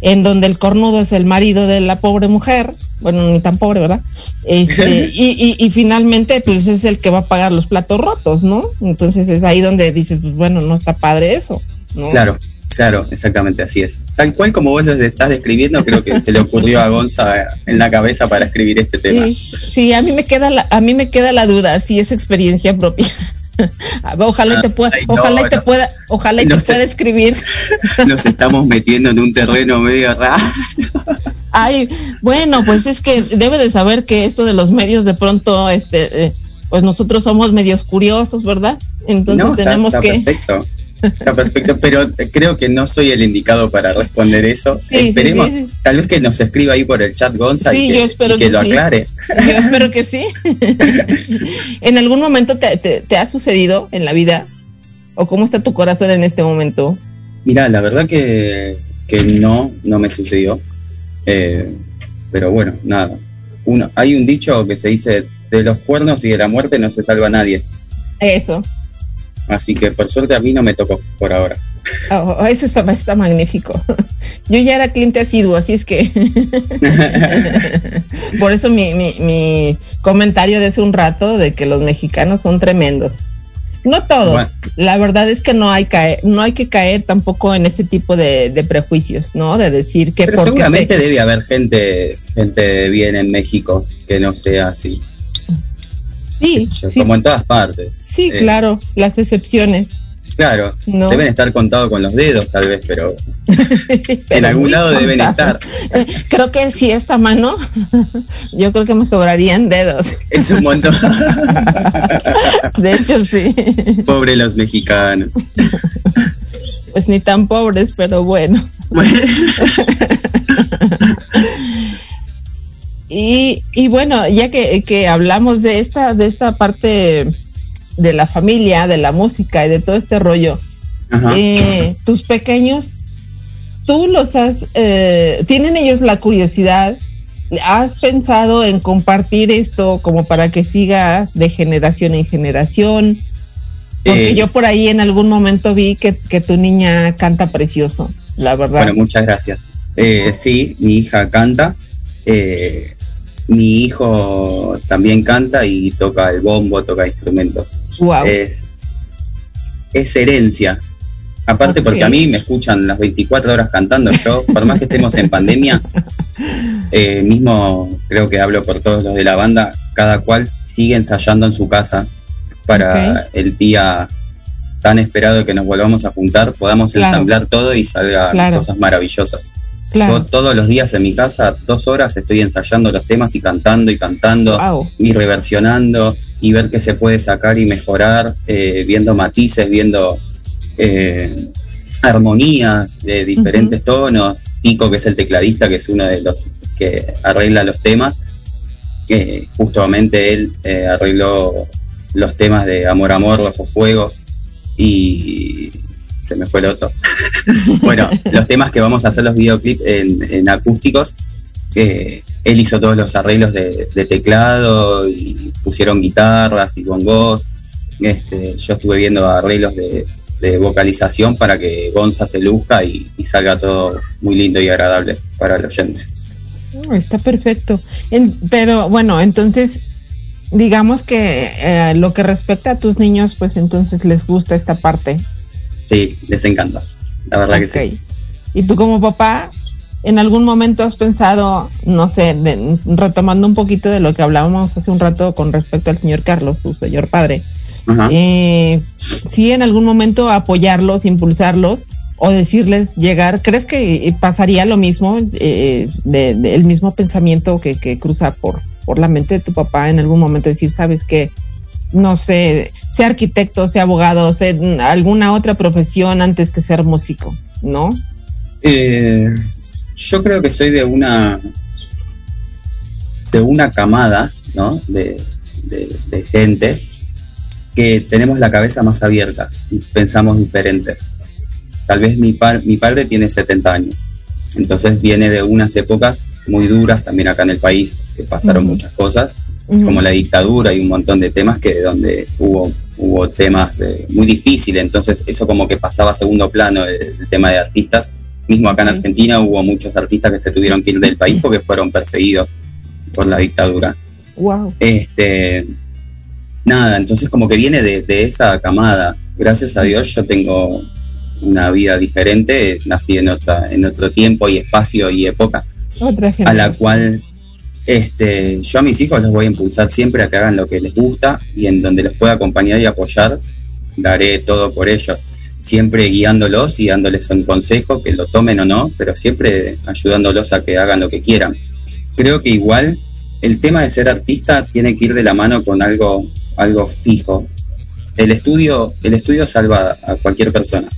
en donde el cornudo es el marido de la pobre mujer, bueno, ni tan pobre, ¿verdad? Este, y, y, finalmente, pues es el que va a pagar los platos rotos, ¿no? Entonces es ahí donde dices, pues bueno, no está padre eso, ¿no? Claro, claro, exactamente así es. Tal cual como vos lo estás describiendo, creo que se le ocurrió a Gonza en la cabeza para escribir este tema. Sí, a mí me queda la, a mí me queda la duda si es experiencia propia. Ojalá y te pueda, ojalá y te pueda, ojalá y te pueda escribir. Nos estamos metiendo en un terreno medio raro. Ay, bueno, pues es que debe de saber que esto de los medios de pronto, este, eh, pues nosotros somos medios curiosos, ¿verdad? Entonces tenemos que. Perfecto. Está perfecto, pero creo que no soy el indicado para responder eso. Esperemos, tal vez que nos escriba ahí por el chat Gonza y que, lo aclare. Yo espero que sí. ¿En algún momento te, te, ha sucedido en la vida? ¿O cómo está tu corazón en este momento? Mira, la verdad que, que no, no me sucedió. Eh, pero bueno, nada. Uno, hay un dicho que se dice, de los cuernos y de la muerte no se salva nadie. Eso. Así que por suerte a mí no me tocó por ahora. Oh, eso está, está magnífico. Yo ya era cliente asiduo, así es que por eso mi, mi, mi comentario de hace un rato de que los mexicanos son tremendos. No todos. La verdad es que no hay caer, no hay que caer tampoco en ese tipo de, prejuicios, ¿no? De decir que Pero seguramente debe haber gente, gente bien en México que no sea así. Sí, como en todas partes. Sí, eh, claro, las excepciones. Claro, deben estar contados con los dedos tal vez, pero, en algún lado deben estar. Eh, creo que si esta mano, yo creo que me sobrarían dedos. Es un montón. De hecho, sí. Pobre los mexicanos. Pues ni tan pobres, pero bueno. Y, y bueno, ya que, que, hablamos de esta, de esta parte de la familia, de la música y de todo este rollo, eh, tus pequeños, tú los has, eh, tienen ellos la curiosidad, ¿has pensado en compartir esto como para que sigas de generación en generación? Porque yo por ahí en algún momento vi que, que, tu niña canta precioso, la verdad. Bueno, muchas gracias. Eh, sí, mi hija canta. Eh, mi hijo también canta y toca el bombo, toca instrumentos. Es, es herencia. Aparte porque a mí me escuchan las 24 horas cantando yo, por más que estemos en pandemia, eh, mismo creo que hablo por todos los de la banda, cada cual sigue ensayando en su casa para el día tan esperado que nos volvamos a juntar, podamos ensamblar todo y salgan cosas maravillosas. Yo todos los días en mi casa, dos horas, estoy ensayando los temas y cantando y cantando y reversionando y ver qué se puede sacar y mejorar, eh, viendo matices, viendo eh, armonías de diferentes tonos. Tico, que es el tecladista, que es uno de los que arregla los temas, que justamente él eh, arregló los temas de Amor, Amor, Rojo Fuego y se me fue el otro. bueno, los temas que vamos a hacer los videoclips en, acústicos, él hizo todos los arreglos de, teclado y pusieron guitarras y bongos. Este, yo estuve viendo arreglos de, vocalización para que Gonza se luzca y, salga todo muy lindo y agradable para el oyente. Oh, está perfecto. pero bueno, entonces digamos que eh, lo que respecta a tus niños, pues entonces les gusta esta parte Sí, les encanta. La verdad que sí. ¿Y tú como papá, en algún momento has pensado, no sé, retomando un poquito de lo que hablábamos hace un rato con respecto al señor Carlos, tu señor padre, eh, sí en algún momento apoyarlos, impulsarlos o decirles llegar, ¿crees que pasaría lo mismo, eh, de, el mismo pensamiento que, que cruza por, por la mente de tu papá en algún momento, decir, sabes que no sé, sea arquitecto, sea abogado, sea alguna otra profesión antes que ser músico, ¿no? Eh, yo creo que soy de una de una camada, ¿no? De, gente que tenemos la cabeza más abierta y pensamos diferente. Tal vez mi, mi padre tiene 70 años, entonces viene de unas épocas muy duras también acá en el país, que pasaron muchas cosas como la dictadura y un montón de temas que donde hubo hubo temas muy difíciles, entonces eso como que pasaba a segundo plano el, tema de artistas. Mismo acá en Argentina hubo muchos artistas que se tuvieron que ir del país porque fueron perseguidos por la dictadura. Wow. Este, nada, entonces como que viene de, esa camada. Gracias a Dios yo tengo una vida diferente, nací en otra, en otro tiempo y espacio y época, a la cual este, yo a mis hijos los voy a impulsar siempre a que hagan lo que les gusta y en donde los pueda acompañar y apoyar, daré todo por ellos. Siempre guiándolos y dándoles un consejo, que lo tomen o no, pero siempre ayudándolos a que hagan lo que quieran. Creo que igual el tema de ser artista tiene que ir de la mano con algo, algo fijo. El estudio, el estudio salva a cualquier persona.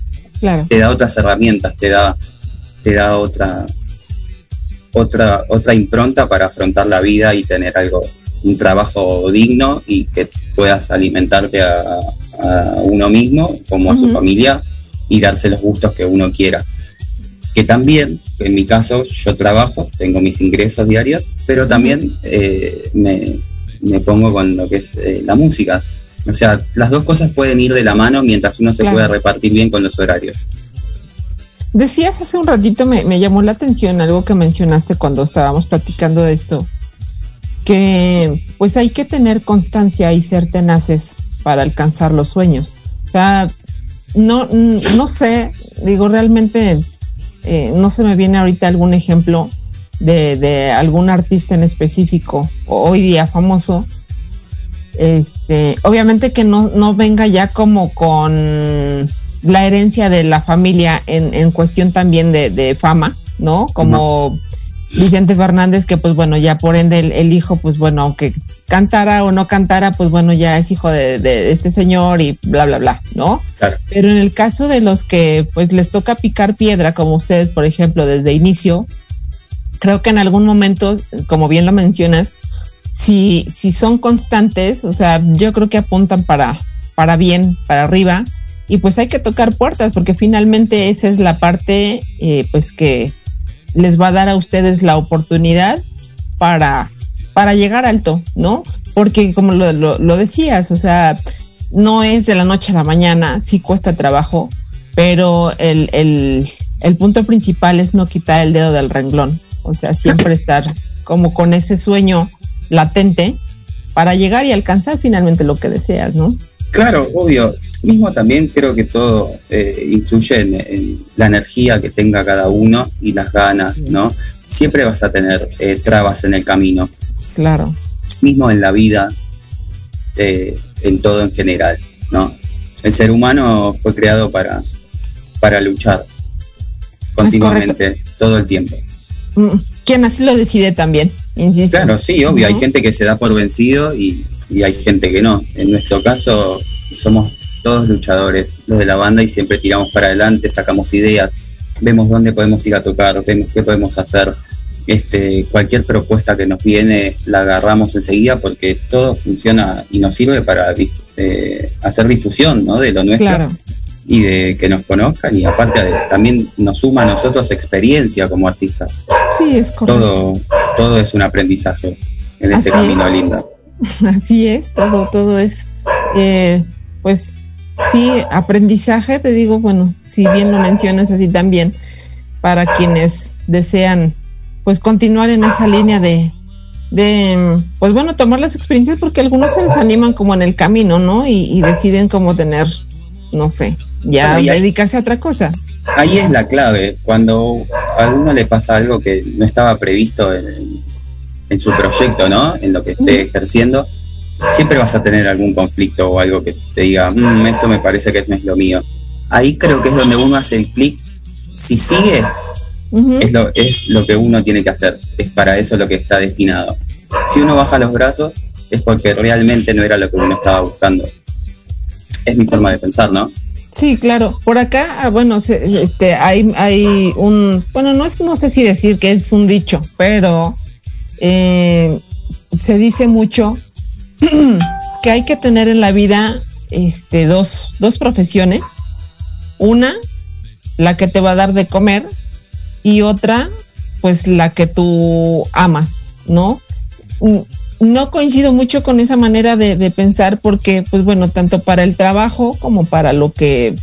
Te da otras herramientas, te da, te da otra, otra, otra impronta para afrontar la vida y tener algo, un trabajo digno y que puedas alimentarte a, uno mismo como a su familia y darse los gustos que uno quiera. Que también, en mi caso, yo trabajo, tengo mis ingresos diarios, pero también eh, me, pongo con lo que es eh, la música. O sea, las dos cosas pueden ir de la mano mientras uno se pueda repartir bien con los horarios. Decías hace un ratito, me, llamó la atención algo que mencionaste cuando estábamos platicando de esto, que pues hay que tener constancia y ser tenaces para alcanzar los sueños. O sea, no, no sé, digo, realmente eh, no se me viene ahorita algún ejemplo de, de, algún artista en específico hoy día famoso. Este, obviamente que no, no venga ya como con la herencia de la familia en, en cuestión también de, fama, ¿no? Como Vicente Fernández, que pues bueno, ya por ende el, hijo, pues bueno, aunque cantara o no cantara, pues bueno, ya es hijo de, este señor y bla, bla, bla, ¿no? Pero en el caso de los que pues les toca picar piedra, como ustedes, por ejemplo, desde inicio, creo que en algún momento, como bien lo mencionas, si, si son constantes, o sea, yo creo que apuntan para, para bien, para arriba, y pues hay que tocar puertas porque finalmente esa es la parte eh, pues que les va a dar a ustedes la oportunidad para, para llegar alto, ¿no? Porque como lo, lo, decías, o sea, no es de la noche a la mañana, sí cuesta trabajo, pero el, el, el punto principal es no quitar el dedo del renglón, o sea, siempre estar como con ese sueño latente para llegar y alcanzar finalmente lo que deseas, ¿no? Claro, obvio. Mismo también creo que todo eh, influye en, la energía que tenga cada uno y las ganas, ¿no? Siempre vas a tener eh, trabas en el camino. Claro. Mismo en la vida, eh, en todo en general, ¿no? El ser humano fue creado para, para luchar continuamente, todo el tiempo. Mm, quien así lo decide también, insisto. Claro, sí, obvio. Hay gente que se da por vencido y, y hay gente que no. En nuestro caso somos todos luchadores, los de la banda, y siempre tiramos para adelante, sacamos ideas, vemos dónde podemos ir a tocar, vemos qué podemos hacer. Este, cualquier propuesta que nos viene la agarramos enseguida porque todo funciona y nos sirve para eh, hacer difusión ¿no? de lo nuestro y de que nos conozcan y aparte también nos suma a nosotros experiencia como artistas. Sí, es correcto. Todo, todo es un aprendizaje en este camino linda. Así es, todo, todo es, eh, pues sí, aprendizaje, te digo, bueno, si bien lo mencionas así también, para quienes desean pues continuar en esa línea de, de, pues bueno, tomar las experiencias porque algunos se desaniman como en el camino, ¿no? Y, deciden como tener, no sé, ya dedicarse a otra cosa. Ahí es la clave, cuando a uno le pasa algo que no estaba previsto en, en su proyecto, ¿no? En lo que esté ejerciendo, siempre vas a tener algún conflicto o algo que te diga, mm, esto me parece que no es lo mío. Ahí creo que es donde uno hace el clic. Si sigue, es, lo, es lo que uno tiene que hacer. Es para eso lo que está destinado. Si uno baja los brazos, es porque realmente no era lo que uno estaba buscando. Es mi forma de pensar, ¿no? Sí, claro. Por acá, ah, bueno, este, hay, hay un, bueno, no es, no sé si decir que es un dicho, pero eh, se dice mucho que hay que tener en la vida este, dos, dos profesiones. Una, la que te va a dar de comer y otra, pues la que tú amas, ¿no? Mm, no coincido mucho con esa manera de, pensar porque, pues bueno, tanto para el trabajo como para lo que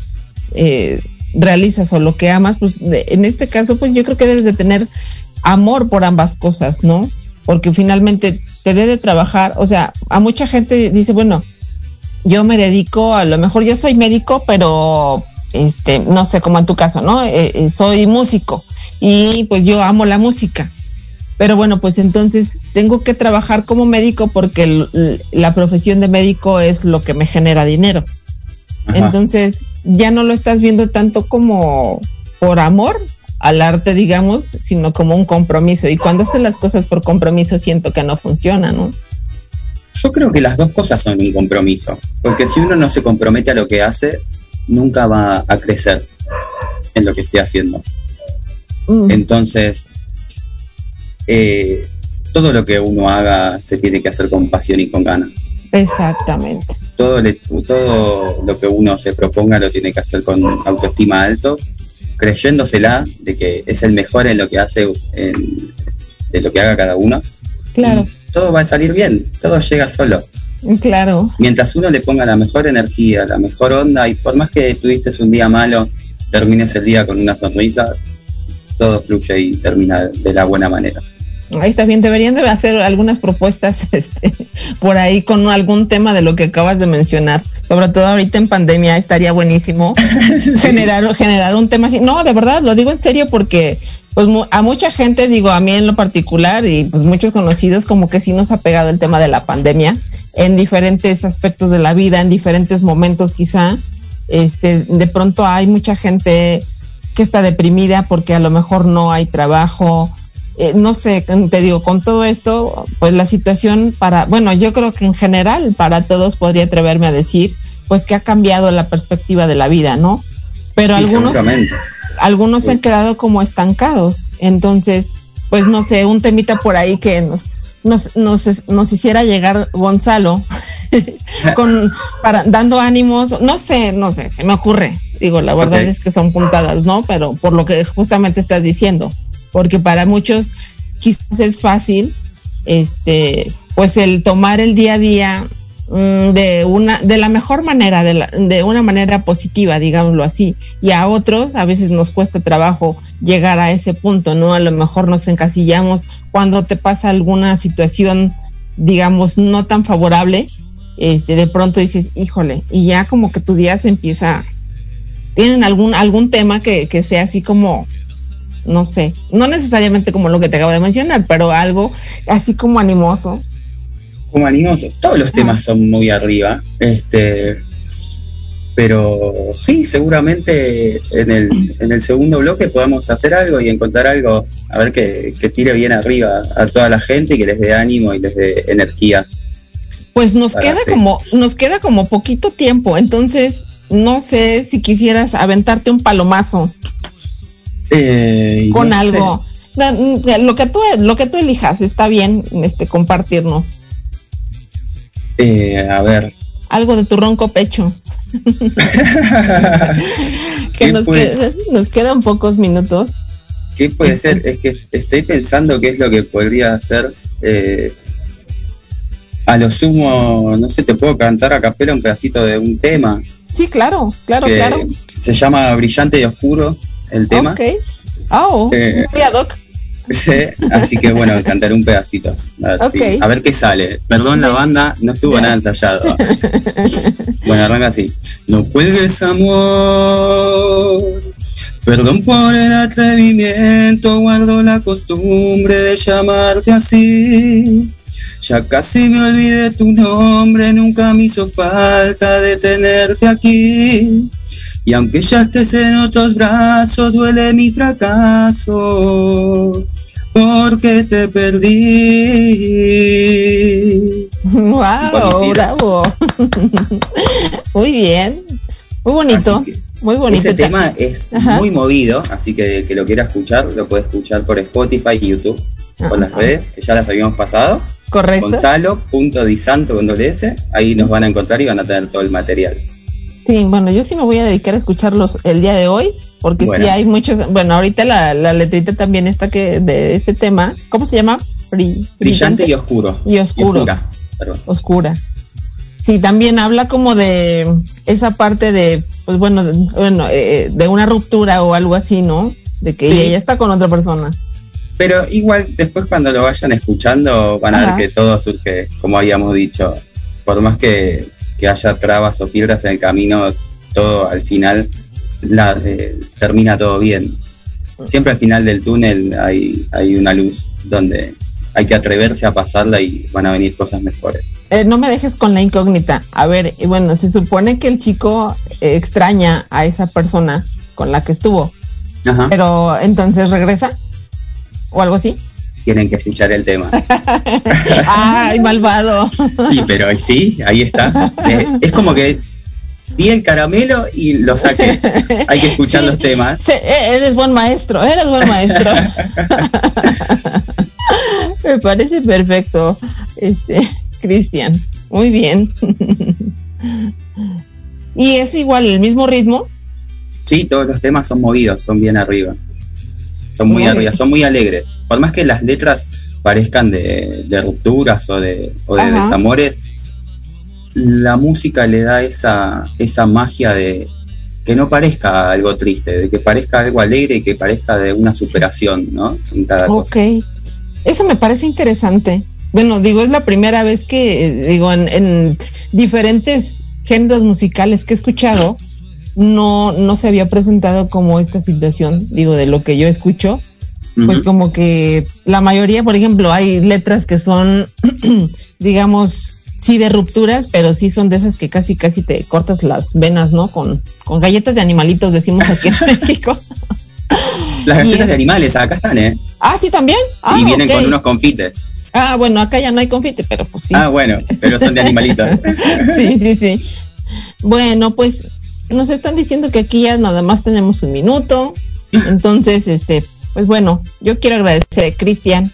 eh, realizas o lo que amas, pues en este caso, pues yo creo que debes de tener amor por ambas cosas, ¿no? Porque finalmente te debe trabajar, o sea, a mucha gente dice, bueno, yo me dedico, a lo mejor yo soy médico, pero este, no sé, como en tu caso, ¿no? Eh, eh, soy músico y pues yo amo la música. Pero bueno, pues entonces tengo que trabajar como médico porque la profesión de médico es lo que me genera dinero. Entonces ya no lo estás viendo tanto como por amor, al arte, digamos, sino como un compromiso. Y cuando hacen las cosas por compromiso, siento que no funciona, ¿no? Yo creo que las dos cosas son un compromiso, porque si uno no se compromete a lo que hace, nunca va a crecer en lo que esté haciendo. Mm. Entonces, eh, todo lo que uno haga se tiene que hacer con pasión y con ganas. Exactamente. Todo, todo lo que uno se proponga lo tiene que hacer con autoestima alto creyéndosela de que es el mejor en lo que hace, en, de lo que haga cada uno. Claro. todo va a salir bien, todo llega solo. Claro. Mientras uno le ponga la mejor energía, la mejor onda, y por más que tuviste un día malo, termines el día con una sonrisa, todo fluye y termina de la buena manera. Ahí está bien, deberían de hacer algunas propuestas este, por ahí con algún tema de lo que acabas de mencionar. Sobre todo ahorita en pandemia estaría buenísimo generar, generar un tema así. No, de verdad, lo digo en serio porque pues a mucha gente, digo a mí en lo particular y pues muchos conocidos como que sí nos ha pegado el tema de la pandemia en diferentes aspectos de la vida, en diferentes momentos quizá. Este, de pronto hay mucha gente que está deprimida porque a lo mejor no hay trabajo, eh, no sé, te digo, con todo esto, pues la situación para, bueno, yo creo que en general para todos podría atreverme a decir, pues que ha cambiado la perspectiva de la vida, ¿no? Pero algunos, algunos se han quedado como estancados. Entonces, pues no sé, un temita por ahí que nos, nos, nos, nos hiciera llegar Gonzalo con para dando ánimos, no sé, no sé, se me ocurre. Digo, la verdad es que son puntadas, ¿no? Pero por lo que justamente estás diciendo, porque para muchos quizás es fácil, este, pues el tomar el día a día mm, de una, de la mejor manera, de, de una manera positiva, digámoslo así, y a otros a veces nos cuesta trabajo llegar a ese punto, ¿no? A lo mejor nos encasillamos cuando te pasa alguna situación, digamos, no tan favorable, este, de pronto dices, híjole, y ya como que tu día se empieza, tienen algún, algún tema que, que sea así como no sé, no necesariamente como lo que te acabo de mencionar, pero algo así como animoso. Como animoso, todos los temas son muy arriba, este, pero sí, seguramente en el, en el segundo bloque podamos hacer algo y encontrar algo, a ver que, que tire bien arriba a toda la gente y que les dé ánimo y les dé energía. Pues nos queda como, nos queda como poquito tiempo, entonces no sé si quisieras aventarte un palomazo eh, con algo. Lo que tú, lo que tú elijas, está bien, este, compartirnos. Eh, a ver. Algo de tu ronco pecho. que nos, nos quedan pocos minutos. ¿Qué puede ser? Es que estoy pensando qué es lo que podría hacer. Eh, a lo sumo, no sé, te puedo cantar a capela un pedacito de un tema. Sí, claro, claro, claro. Se llama Brillante y Oscuro el tema. Ok. Oh, eh, Sí, así que bueno, cantaré un pedacito. A ver, qué sale. Perdón, la banda no estuvo nada ensayado. bueno, arranca así. No cuelgues amor. Perdón por el atrevimiento, guardo la costumbre de llamarte así. Ya casi me olvidé tu nombre, nunca me hizo falta de tenerte aquí. Y aunque ya estés en otros brazos, duele mi fracaso, porque te perdí. ¡Wow! ¡Bravo! Muy bien, muy bonito. Muy bonito. Ese tema es muy movido, así que que lo quiera escuchar, lo puede escuchar por Spotify y YouTube, por las redes, que ya las habíamos pasado. Correcto. Gonzalo.disanto con doble S, ahí nos van a encontrar y van a tener todo el material. Sí, bueno, yo sí me voy a dedicar a escucharlos el día de hoy, porque sí hay muchos, bueno, ahorita la, letrita también está que de este tema, ¿cómo se llama? brillante, y oscuro. Y oscuro. oscura, oscura. Sí, también habla como de esa parte de, pues bueno, de, bueno, eh, de una ruptura o algo así, ¿no? De que ella está con otra persona. Pero igual después cuando lo vayan escuchando van a ver que todo surge, como habíamos dicho, por más que que haya trabas o piedras en el camino, todo al final la, eh, termina todo bien. Siempre al final del túnel hay, hay una luz donde hay que atreverse a pasarla y van a venir cosas mejores. Eh, no me dejes con la incógnita. A ver, bueno, se supone que el chico eh, extraña a esa persona con la que estuvo. Pero entonces regresa o algo así tienen que escuchar el tema. ¡Ay, malvado! Sí, pero sí, ahí está. Eh, es como que di el caramelo y lo saqué. Hay que escuchar los temas. Sí, e-, eres buen maestro, eres buen maestro. Me parece perfecto, este, Cristian. Muy bien. ¿Y es igual el mismo ritmo? Sí, todos los temas son movidos, son bien arriba. Son muy, arriba, son muy alegres por más que las letras parezcan de, rupturas o de, desamores, la música le da esa, esa magia de que no parezca algo triste, de que parezca algo alegre y que parezca de una superación, ¿no? En cada ok, eso me parece interesante. Bueno, digo, es la primera vez que, digo, en, en diferentes géneros musicales que he escuchado, no, no se había presentado como esta situación, digo, de lo que yo escucho, pues como que la mayoría, por ejemplo, hay letras que son, digamos, sí de rupturas, pero sí son de esas que casi, casi te cortas las venas, ¿no? Con, con galletas de animalitos, decimos aquí en México. Las galletas de animales, acá están, ¿eh? Ah, sí, también. y vienen con unos confites. Ah, bueno, acá ya no hay confite, pero pues sí. Ah, bueno, pero son de animalitos. sí, sí, sí. Bueno, pues nos están diciendo que aquí ya nada más tenemos un minuto. Entonces, este, pues bueno, yo quiero agradecer a Cristian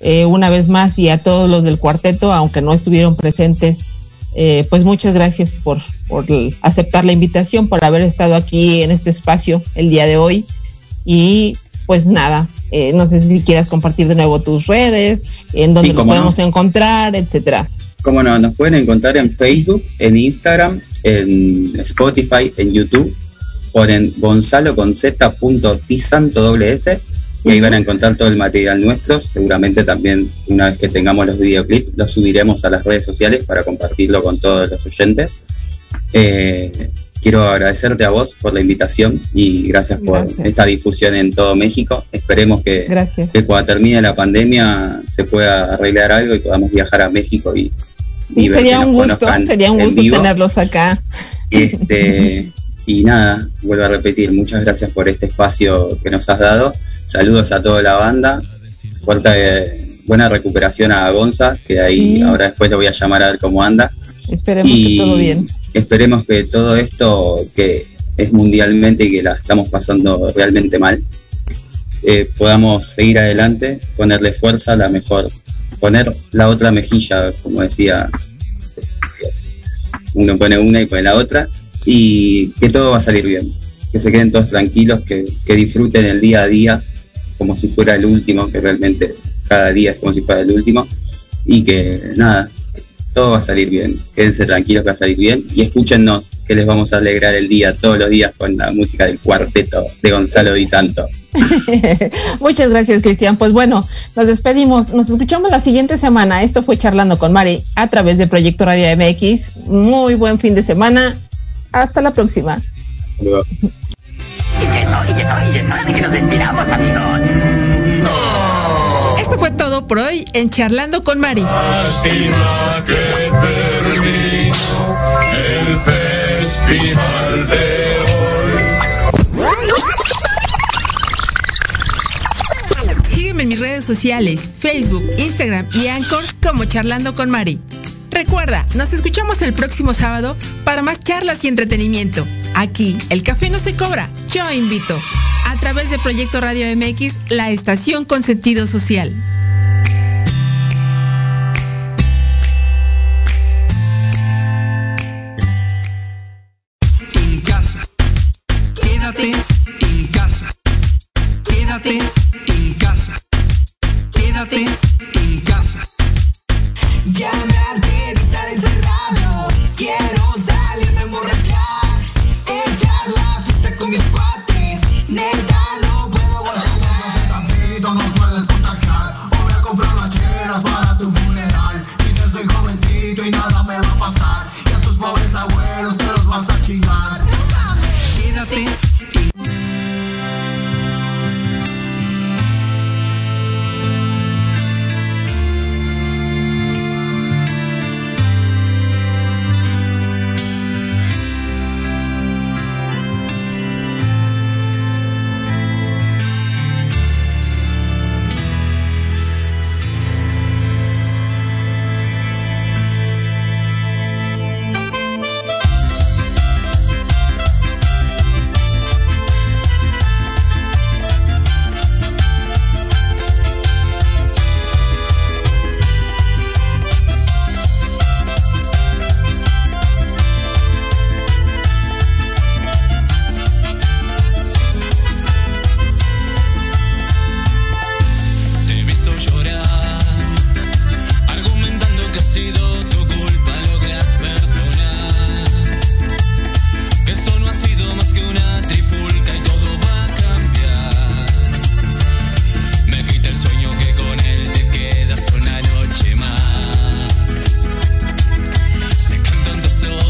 eh, una vez más y a todos los del cuarteto, aunque no estuvieron presentes. Eh, pues muchas gracias por, aceptar la invitación, por haber estado aquí en este espacio el día de hoy. Y pues nada, eh, no sé si quieras compartir de nuevo tus redes, en donde nos podemos encontrar, etcétera. Cómo no, nos pueden encontrar en Facebook, en Instagram, en Spotify, en YouTube, o en gonzalo con doble s y ahí van a encontrar todo el material nuestro. Seguramente también una vez que tengamos los videoclips los subiremos a las redes sociales para compartirlo con todos los oyentes. Eh, quiero agradecerte a vos por la invitación y gracias por esta difusión en todo México. Esperemos que, que, cuando termine la pandemia se pueda arreglar algo y podamos viajar a México y, sí, sería, un gusto, sería un gusto tenerlos acá. Este, y nada, vuelvo a repetir, muchas gracias por este espacio que nos has dado Saludos a toda la banda. Fuerte, buena recuperación a Gonza, que ahí ahora después le voy a llamar a ver cómo anda. Esperemos que todo bien. Esperemos que todo esto que es mundialmente y que la estamos pasando realmente mal, eh, podamos seguir adelante, ponerle fuerza a la mejor, poner la otra mejilla, como decía, uno pone una y pone la otra, y que todo va a salir bien, que se queden todos tranquilos, que, que disfruten el día a día como si fuera el último, que realmente cada día es como si fuera el último, y que nada, todo va a salir bien. Quédense tranquilos que va a salir bien y escúchennos que les vamos a alegrar el día todos los días con la música del cuarteto de Gonzalo Di Santo. Muchas gracias, Cristian. Pues bueno, nos despedimos. Nos escuchamos la siguiente semana. Esto fue Charlando con Mari a través de Proyecto Radio MX. Muy buen fin de semana. Hasta la próxima. Esto fue todo por hoy en Charlando con Mari. Sígueme en mis redes sociales, Facebook, Instagram y Anchor como Charlando con Mari. Recuerda, nos escuchamos el próximo sábado para más charlas y entretenimiento. Aquí, el café no se cobra, yo invito a través de Proyecto Radio MX, la estación con sentido social.